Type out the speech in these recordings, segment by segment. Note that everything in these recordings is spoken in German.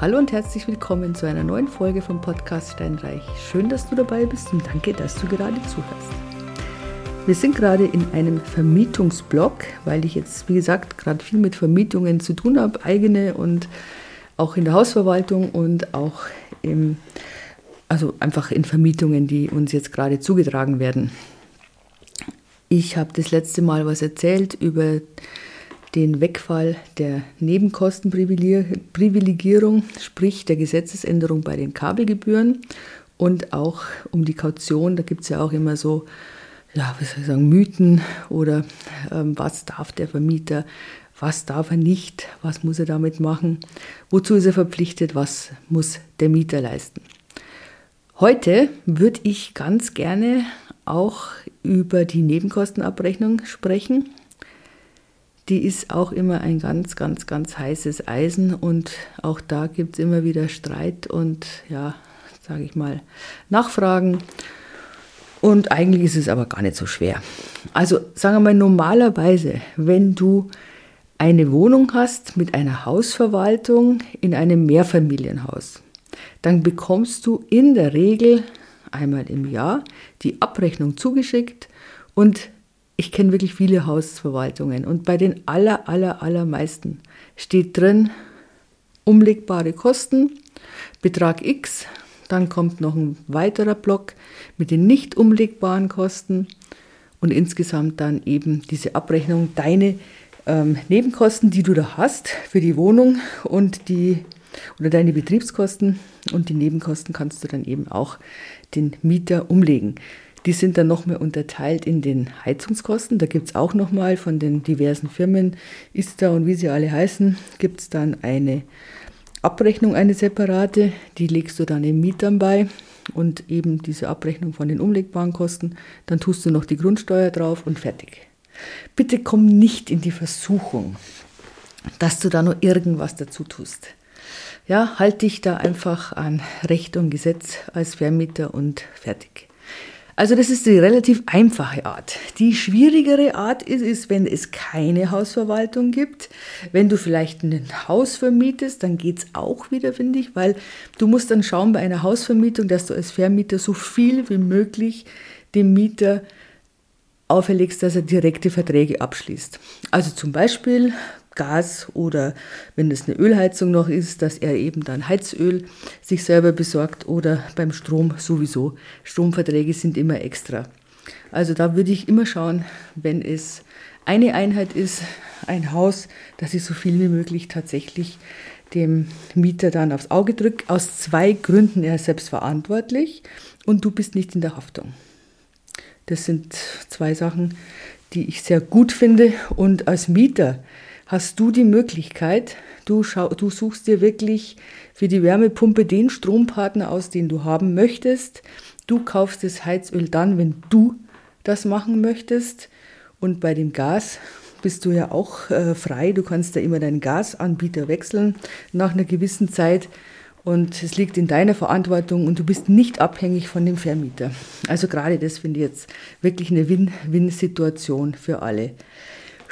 Hallo und herzlich willkommen zu einer neuen Folge vom Podcast Steinreich. Schön, dass du dabei bist und danke, dass du gerade zuhörst. Wir sind gerade in einem Vermietungsblock, weil ich jetzt, wie gesagt, gerade viel mit Vermietungen zu tun habe, eigene und auch in der Hausverwaltung und auch im, also einfach in Vermietungen, die uns jetzt gerade zugetragen werden. Ich habe das letzte Mal was erzählt über den Wegfall der Nebenkostenprivilegierung, sprich der Gesetzesänderung bei den Kabelgebühren und auch um die Kaution. Da gibt es ja auch immer so, ja, was soll ich sagen, Mythen oder ähm, was darf der Vermieter, was darf er nicht, was muss er damit machen, wozu ist er verpflichtet, was muss der Mieter leisten. Heute würde ich ganz gerne auch über die Nebenkostenabrechnung sprechen die ist auch immer ein ganz, ganz, ganz heißes Eisen und auch da gibt es immer wieder Streit und ja, sage ich mal, Nachfragen. Und eigentlich ist es aber gar nicht so schwer. Also sagen wir mal, normalerweise, wenn du eine Wohnung hast mit einer Hausverwaltung in einem Mehrfamilienhaus, dann bekommst du in der Regel einmal im Jahr die Abrechnung zugeschickt und ich kenne wirklich viele Hausverwaltungen und bei den aller, aller, allermeisten steht drin umlegbare Kosten, Betrag X, dann kommt noch ein weiterer Block mit den nicht umlegbaren Kosten und insgesamt dann eben diese Abrechnung, deine ähm, Nebenkosten, die du da hast für die Wohnung und die oder deine Betriebskosten und die Nebenkosten kannst du dann eben auch den Mieter umlegen. Die sind dann nochmal unterteilt in den Heizungskosten. Da gibt es auch nochmal von den diversen Firmen, ISTA und wie sie alle heißen, gibt es dann eine Abrechnung, eine separate. Die legst du dann den Mietern bei und eben diese Abrechnung von den umlegbaren Kosten. Dann tust du noch die Grundsteuer drauf und fertig. Bitte komm nicht in die Versuchung, dass du da nur irgendwas dazu tust. Ja, halt dich da einfach an Recht und Gesetz als Vermieter und fertig. Also das ist die relativ einfache Art. Die schwierigere Art ist, ist, wenn es keine Hausverwaltung gibt. Wenn du vielleicht ein Haus vermietest, dann geht's auch wieder, finde ich, weil du musst dann schauen bei einer Hausvermietung, dass du als Vermieter so viel wie möglich dem Mieter auferlegst, dass er direkte Verträge abschließt. Also zum Beispiel Gas oder wenn es eine Ölheizung noch ist, dass er eben dann Heizöl sich selber besorgt oder beim Strom sowieso. Stromverträge sind immer extra. Also da würde ich immer schauen, wenn es eine Einheit ist, ein Haus, dass ich so viel wie möglich tatsächlich dem Mieter dann aufs Auge drücke. Aus zwei Gründen, er ist selbst verantwortlich und du bist nicht in der Haftung. Das sind zwei Sachen, die ich sehr gut finde. Und als Mieter hast du die Möglichkeit, du, schau, du suchst dir wirklich für die Wärmepumpe den Strompartner aus, den du haben möchtest. Du kaufst das Heizöl dann, wenn du das machen möchtest. Und bei dem Gas bist du ja auch äh, frei. Du kannst da immer deinen Gasanbieter wechseln nach einer gewissen Zeit. Und es liegt in deiner Verantwortung und du bist nicht abhängig von dem Vermieter. Also gerade das finde ich jetzt wirklich eine Win-Win-Situation für alle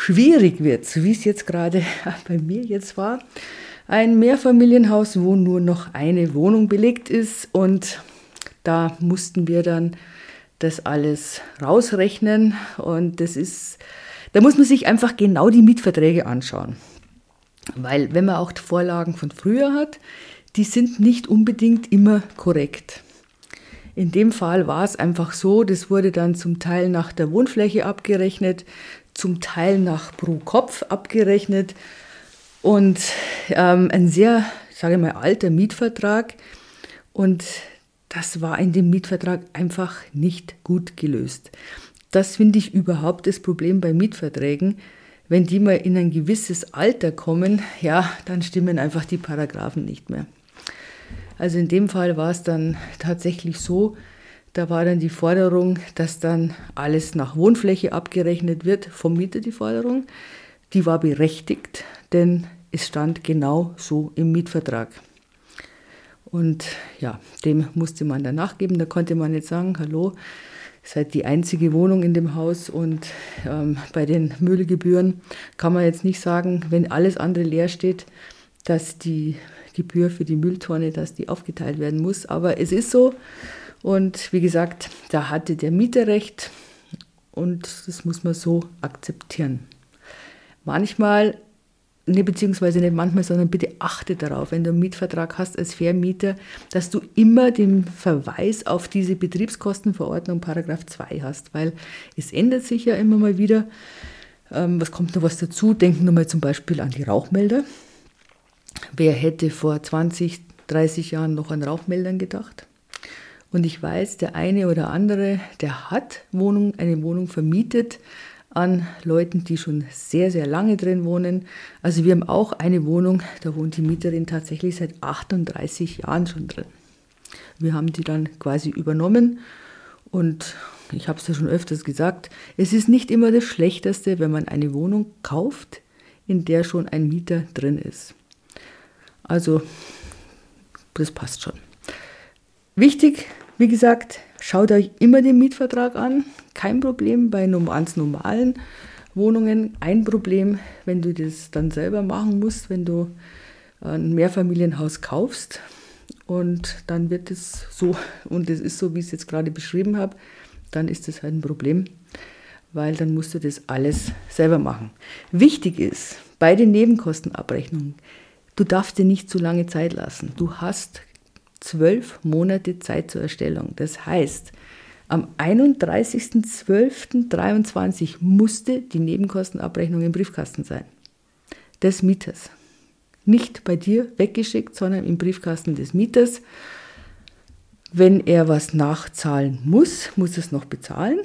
schwierig wird, wie es jetzt gerade bei mir jetzt war. Ein Mehrfamilienhaus, wo nur noch eine Wohnung belegt ist und da mussten wir dann das alles rausrechnen und das ist, da muss man sich einfach genau die Mietverträge anschauen. Weil wenn man auch Vorlagen von früher hat, die sind nicht unbedingt immer korrekt. In dem Fall war es einfach so, das wurde dann zum Teil nach der Wohnfläche abgerechnet, zum Teil nach pro Kopf abgerechnet und ähm, ein sehr, sage ich mal, alter Mietvertrag. Und das war in dem Mietvertrag einfach nicht gut gelöst. Das finde ich überhaupt das Problem bei Mietverträgen. Wenn die mal in ein gewisses Alter kommen, ja, dann stimmen einfach die Paragraphen nicht mehr. Also in dem Fall war es dann tatsächlich so, da war dann die Forderung, dass dann alles nach Wohnfläche abgerechnet wird, vom Mieter die Forderung. Die war berechtigt, denn es stand genau so im Mietvertrag. Und ja, dem musste man dann nachgeben. Da konnte man nicht sagen, hallo, seid die einzige Wohnung in dem Haus und ähm, bei den Müllgebühren kann man jetzt nicht sagen, wenn alles andere leer steht, dass die Gebühr für die Mülltonne, dass die aufgeteilt werden muss. Aber es ist so. Und wie gesagt, da hatte der Mieter recht und das muss man so akzeptieren. Manchmal, ne, beziehungsweise nicht manchmal, sondern bitte achte darauf, wenn du einen Mietvertrag hast als Vermieter, dass du immer den Verweis auf diese Betriebskostenverordnung Paragraph 2 hast, weil es ändert sich ja immer mal wieder. Ähm, was kommt noch was dazu? Denken wir mal zum Beispiel an die Rauchmelder. Wer hätte vor 20, 30 Jahren noch an Rauchmeldern gedacht? Und ich weiß, der eine oder andere, der hat Wohnung, eine Wohnung vermietet an Leuten, die schon sehr, sehr lange drin wohnen. Also wir haben auch eine Wohnung, da wohnt die Mieterin tatsächlich seit 38 Jahren schon drin. Wir haben die dann quasi übernommen und ich habe es ja schon öfters gesagt, es ist nicht immer das Schlechteste, wenn man eine Wohnung kauft, in der schon ein Mieter drin ist. Also, das passt schon. Wichtig, wie gesagt, schaut euch immer den Mietvertrag an. Kein Problem bei ganz normalen Wohnungen. Ein Problem, wenn du das dann selber machen musst, wenn du ein Mehrfamilienhaus kaufst. Und dann wird es so, und es ist so, wie ich es jetzt gerade beschrieben habe, dann ist das halt ein Problem, weil dann musst du das alles selber machen. Wichtig ist bei den Nebenkostenabrechnungen, Du darfst dir nicht zu lange Zeit lassen. Du hast zwölf Monate Zeit zur Erstellung. Das heißt, am 31.12.23 musste die Nebenkostenabrechnung im Briefkasten sein. Des Mieters. Nicht bei dir weggeschickt, sondern im Briefkasten des Mieters. Wenn er was nachzahlen muss, muss es noch bezahlen.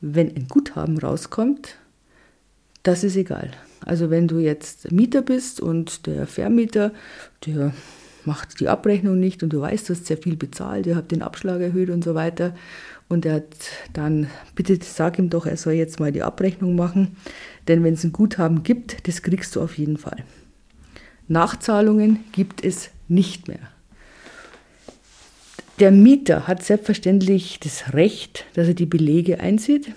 Wenn ein Guthaben rauskommt, das ist egal. Also wenn du jetzt Mieter bist und der Vermieter, der macht die Abrechnung nicht und du weißt, du hast sehr viel bezahlt, ihr habt den Abschlag erhöht und so weiter und er hat dann, bitte sag ihm doch, er soll jetzt mal die Abrechnung machen, denn wenn es ein Guthaben gibt, das kriegst du auf jeden Fall. Nachzahlungen gibt es nicht mehr. Der Mieter hat selbstverständlich das Recht, dass er die Belege einzieht.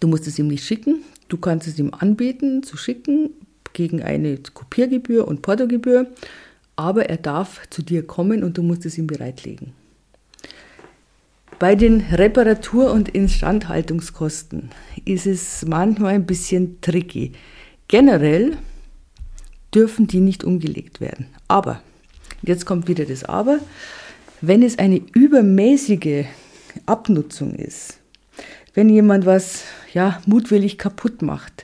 Du musst es ihm nicht schicken, Du kannst es ihm anbieten, zu schicken, gegen eine Kopiergebühr und Portogebühr, aber er darf zu dir kommen und du musst es ihm bereitlegen. Bei den Reparatur- und Instandhaltungskosten ist es manchmal ein bisschen tricky. Generell dürfen die nicht umgelegt werden. Aber, jetzt kommt wieder das Aber, wenn es eine übermäßige Abnutzung ist, wenn jemand was ja, mutwillig kaputt macht.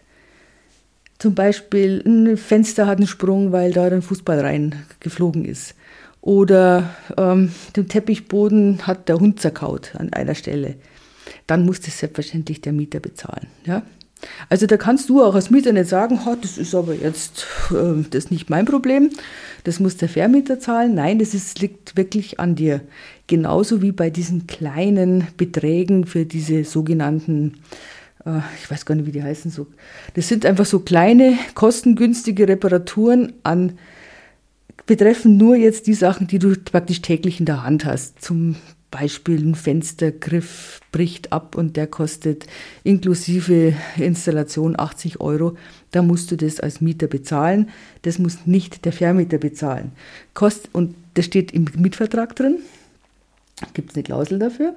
Zum Beispiel ein Fenster hat einen Sprung, weil da ein Fußball reingeflogen ist. Oder ähm, den Teppichboden hat der Hund zerkaut an einer Stelle. Dann muss das selbstverständlich der Mieter bezahlen. Ja? Also da kannst du auch als Mieter nicht sagen, oh, das ist aber jetzt äh, das ist nicht mein Problem, das muss der Vermieter zahlen. Nein, das ist, liegt wirklich an dir. Genauso wie bei diesen kleinen Beträgen für diese sogenannten, ich weiß gar nicht, wie die heißen, so. Das sind einfach so kleine, kostengünstige Reparaturen an, betreffen nur jetzt die Sachen, die du praktisch täglich in der Hand hast. Zum Beispiel ein Fenstergriff bricht ab und der kostet inklusive Installation 80 Euro. Da musst du das als Mieter bezahlen. Das muss nicht der Vermieter bezahlen. Kost, und das steht im Mietvertrag drin gibt es eine Klausel dafür.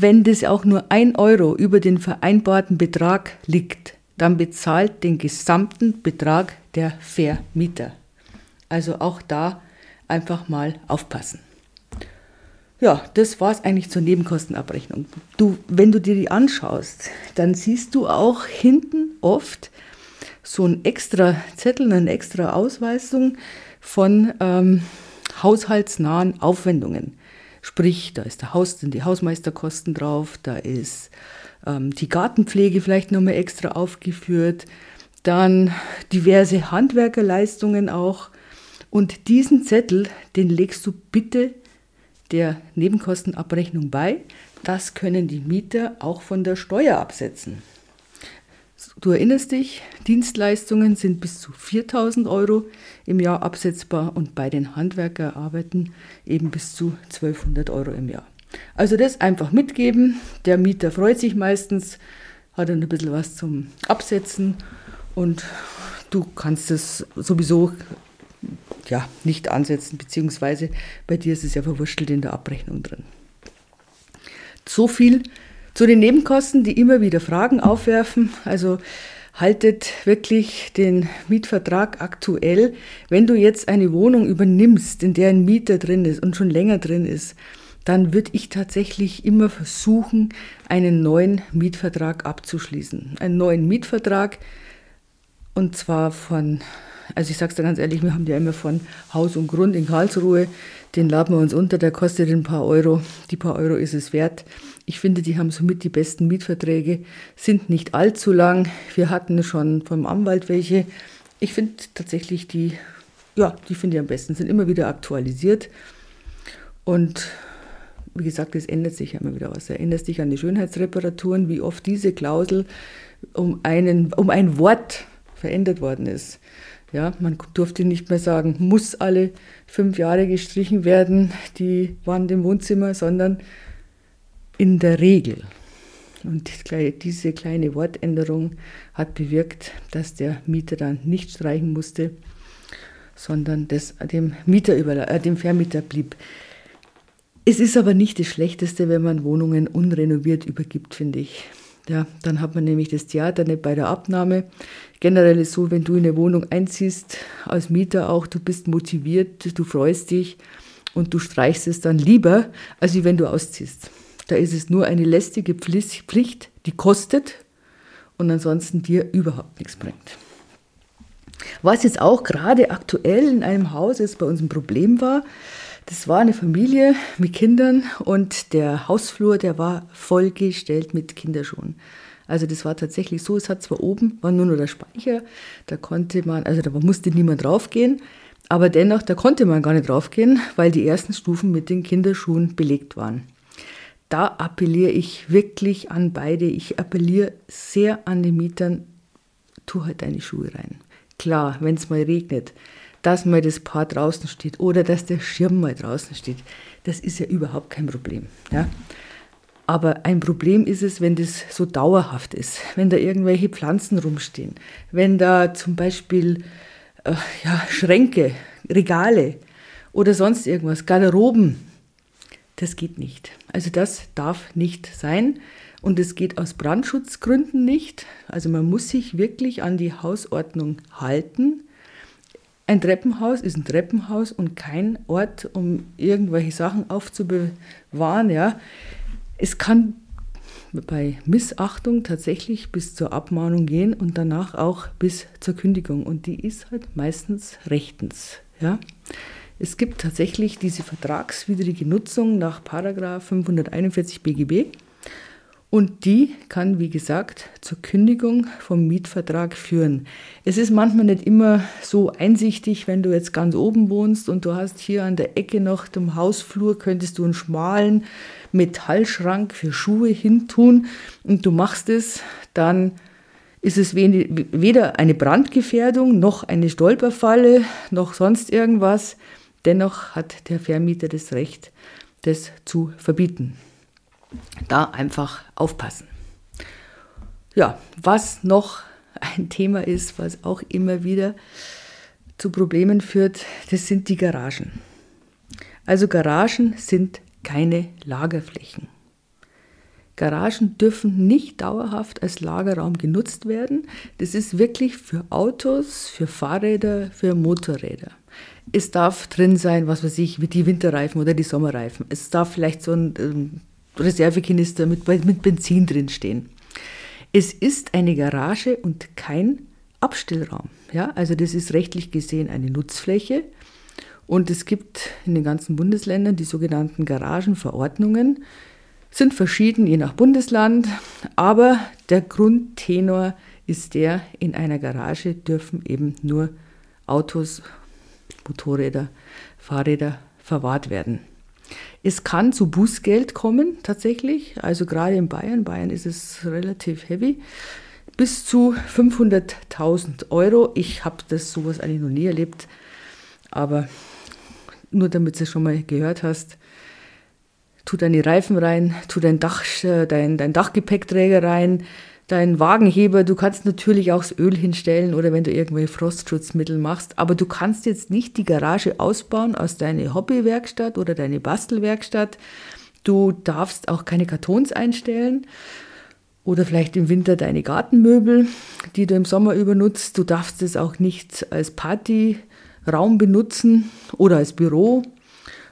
Wenn das auch nur ein Euro über den vereinbarten Betrag liegt, dann bezahlt den gesamten Betrag der Vermieter. Also auch da einfach mal aufpassen. Ja, das war es eigentlich zur Nebenkostenabrechnung. Du, wenn du dir die anschaust, dann siehst du auch hinten oft so ein extra Zettel, eine extra Ausweisung von ähm, haushaltsnahen Aufwendungen. Sprich, da ist der Haus, sind die Hausmeisterkosten drauf, da ist ähm, die Gartenpflege vielleicht nochmal extra aufgeführt, dann diverse Handwerkerleistungen auch. Und diesen Zettel, den legst du bitte der Nebenkostenabrechnung bei. Das können die Mieter auch von der Steuer absetzen. Du erinnerst dich, Dienstleistungen sind bis zu 4000 Euro im Jahr absetzbar und bei den Handwerkerarbeiten eben bis zu 1200 Euro im Jahr. Also das einfach mitgeben. Der Mieter freut sich meistens, hat dann ein bisschen was zum Absetzen und du kannst es sowieso ja, nicht ansetzen, beziehungsweise bei dir ist es ja verwurschtelt in der Abrechnung drin. So viel zu den Nebenkosten, die immer wieder Fragen aufwerfen. Also haltet wirklich den Mietvertrag aktuell. Wenn du jetzt eine Wohnung übernimmst, in der ein Mieter drin ist und schon länger drin ist, dann würde ich tatsächlich immer versuchen, einen neuen Mietvertrag abzuschließen. Einen neuen Mietvertrag und zwar von also ich sage es dir ganz ehrlich, wir haben ja immer von Haus und Grund in Karlsruhe, den laden wir uns unter, der kostet ein paar Euro. Die paar Euro ist es wert. Ich finde, die haben somit die besten Mietverträge, sind nicht allzu lang. Wir hatten schon vom Anwalt welche. Ich finde tatsächlich die, ja, die finde ich am besten, sind immer wieder aktualisiert. Und wie gesagt, es ändert sich ja immer wieder was. Erinnert sich an die Schönheitsreparaturen, wie oft diese Klausel um, einen, um ein Wort verändert worden ist. Ja, man durfte nicht mehr sagen, muss alle fünf Jahre gestrichen werden, die Wand im Wohnzimmer, sondern in der Regel. Und diese kleine Wortänderung hat bewirkt, dass der Mieter dann nicht streichen musste, sondern das dem, Mieter äh, dem Vermieter blieb. Es ist aber nicht das Schlechteste, wenn man Wohnungen unrenoviert übergibt, finde ich. Ja, dann hat man nämlich das Theater nicht bei der Abnahme. Generell ist so, wenn du in eine Wohnung einziehst, als Mieter auch, du bist motiviert, du freust dich und du streichst es dann lieber, als wenn du ausziehst. Da ist es nur eine lästige Pflicht, die kostet und ansonsten dir überhaupt nichts bringt. Was jetzt auch gerade aktuell in einem Haus jetzt bei uns ein Problem war, das war eine Familie mit Kindern und der Hausflur, der war vollgestellt mit Kinderschuhen. Also das war tatsächlich so, es hat zwar oben, war nur noch der Speicher, da konnte man, also da musste niemand draufgehen, aber dennoch, da konnte man gar nicht draufgehen, weil die ersten Stufen mit den Kinderschuhen belegt waren. Da appelliere ich wirklich an beide. Ich appelliere sehr an die Mietern, tu halt deine Schuhe rein. Klar, wenn es mal regnet, dass mal das Paar draußen steht oder dass der Schirm mal draußen steht. Das ist ja überhaupt kein Problem. Ja? Aber ein Problem ist es, wenn das so dauerhaft ist, wenn da irgendwelche Pflanzen rumstehen, wenn da zum Beispiel äh, ja, Schränke, Regale oder sonst irgendwas, Garderoben, das geht nicht. Also das darf nicht sein und es geht aus Brandschutzgründen nicht. Also man muss sich wirklich an die Hausordnung halten. Ein Treppenhaus ist ein Treppenhaus und kein Ort, um irgendwelche Sachen aufzubewahren. Ja. Es kann bei Missachtung tatsächlich bis zur Abmahnung gehen und danach auch bis zur Kündigung. Und die ist halt meistens rechtens. Ja. Es gibt tatsächlich diese vertragswidrige Nutzung nach 541 BGB. Und die kann, wie gesagt, zur Kündigung vom Mietvertrag führen. Es ist manchmal nicht immer so einsichtig, wenn du jetzt ganz oben wohnst und du hast hier an der Ecke noch dem Hausflur, könntest du einen schmalen Metallschrank für Schuhe hintun und du machst es, dann ist es weder eine Brandgefährdung noch eine Stolperfalle noch sonst irgendwas. Dennoch hat der Vermieter das Recht, das zu verbieten da einfach aufpassen. Ja, was noch ein Thema ist, was auch immer wieder zu Problemen führt, das sind die Garagen. Also Garagen sind keine Lagerflächen. Garagen dürfen nicht dauerhaft als Lagerraum genutzt werden. Das ist wirklich für Autos, für Fahrräder, für Motorräder. Es darf drin sein, was weiß ich, wie die Winterreifen oder die Sommerreifen. Es darf vielleicht so ein ähm, Reservekanister mit, mit Benzin drinstehen. Es ist eine Garage und kein Abstellraum. Ja, also das ist rechtlich gesehen eine Nutzfläche. Und es gibt in den ganzen Bundesländern die sogenannten Garagenverordnungen. Sind verschieden je nach Bundesland, aber der Grundtenor ist der, in einer Garage dürfen eben nur Autos, Motorräder, Fahrräder verwahrt werden. Es kann zu Bußgeld kommen, tatsächlich. Also gerade in Bayern, Bayern ist es relativ heavy. Bis zu 500.000 Euro. Ich habe das sowas eigentlich noch nie erlebt. Aber nur damit du es schon mal gehört hast, tu deine Reifen rein, tu dein, Dach, dein, dein Dachgepäckträger rein, deinen Wagenheber, du kannst natürlich auch das Öl hinstellen oder wenn du irgendwelche Frostschutzmittel machst, aber du kannst jetzt nicht die Garage ausbauen aus deiner Hobbywerkstatt oder deine Bastelwerkstatt. Du darfst auch keine Kartons einstellen oder vielleicht im Winter deine Gartenmöbel, die du im Sommer übernutzt. Du darfst es auch nicht als Partyraum benutzen oder als Büro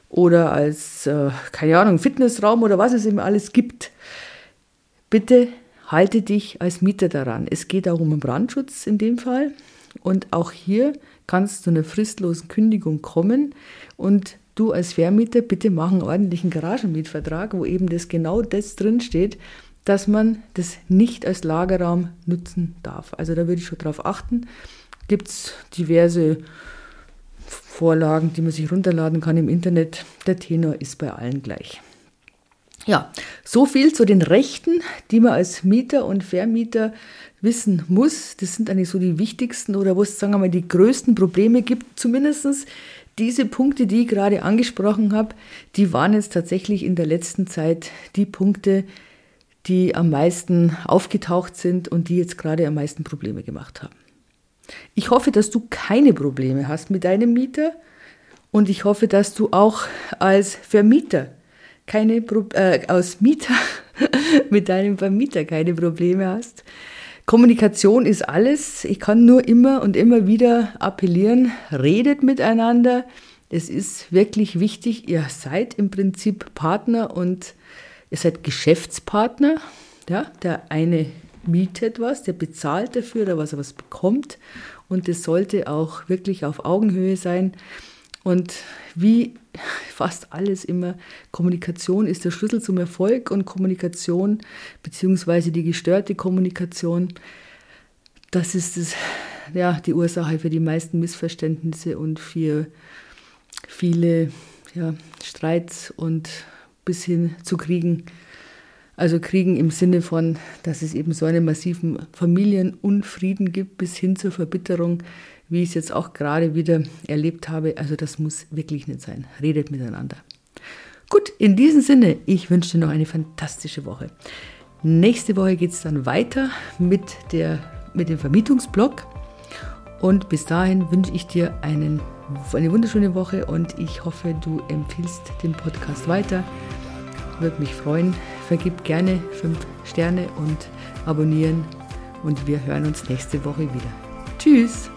oder als, äh, keine Ahnung, Fitnessraum oder was es eben alles gibt. Bitte halte dich als Mieter daran. Es geht auch um Brandschutz in dem Fall. Und auch hier kannst du einer fristlosen Kündigung kommen und du als Vermieter bitte mach einen ordentlichen Garagenmietvertrag, wo eben das genau das drinsteht, dass man das nicht als Lagerraum nutzen darf. Also da würde ich schon drauf achten. Gibt es diverse Vorlagen, die man sich runterladen kann im Internet. Der Tenor ist bei allen gleich. Ja, so viel zu den Rechten, die man als Mieter und Vermieter wissen muss. Das sind eigentlich so die wichtigsten oder wo es, sagen wir mal, die größten Probleme gibt. Zumindest diese Punkte, die ich gerade angesprochen habe, die waren jetzt tatsächlich in der letzten Zeit die Punkte, die am meisten aufgetaucht sind und die jetzt gerade am meisten Probleme gemacht haben. Ich hoffe, dass du keine Probleme hast mit deinem Mieter und ich hoffe, dass du auch als Vermieter keine Pro äh, aus Mieter mit deinem Vermieter keine Probleme hast. Kommunikation ist alles. Ich kann nur immer und immer wieder appellieren, redet miteinander. Es ist wirklich wichtig, ihr seid im Prinzip Partner und ihr seid Geschäftspartner. Ja, der eine mietet was, der bezahlt dafür, dass er was bekommt. Und es sollte auch wirklich auf Augenhöhe sein. Und wie fast alles immer, Kommunikation ist der Schlüssel zum Erfolg und Kommunikation beziehungsweise die gestörte Kommunikation, das ist das, ja, die Ursache für die meisten Missverständnisse und für viele ja, Streits und bis hin zu Kriegen. Also Kriegen im Sinne von, dass es eben so einen massiven Familienunfrieden gibt, bis hin zur Verbitterung wie ich es jetzt auch gerade wieder erlebt habe. Also das muss wirklich nicht sein. Redet miteinander. Gut, in diesem Sinne, ich wünsche dir noch eine fantastische Woche. Nächste Woche geht es dann weiter mit, der, mit dem Vermietungsblog. Und bis dahin wünsche ich dir einen, eine wunderschöne Woche und ich hoffe, du empfiehlst den Podcast weiter. Würde mich freuen. Vergib gerne fünf Sterne und abonnieren. Und wir hören uns nächste Woche wieder. Tschüss!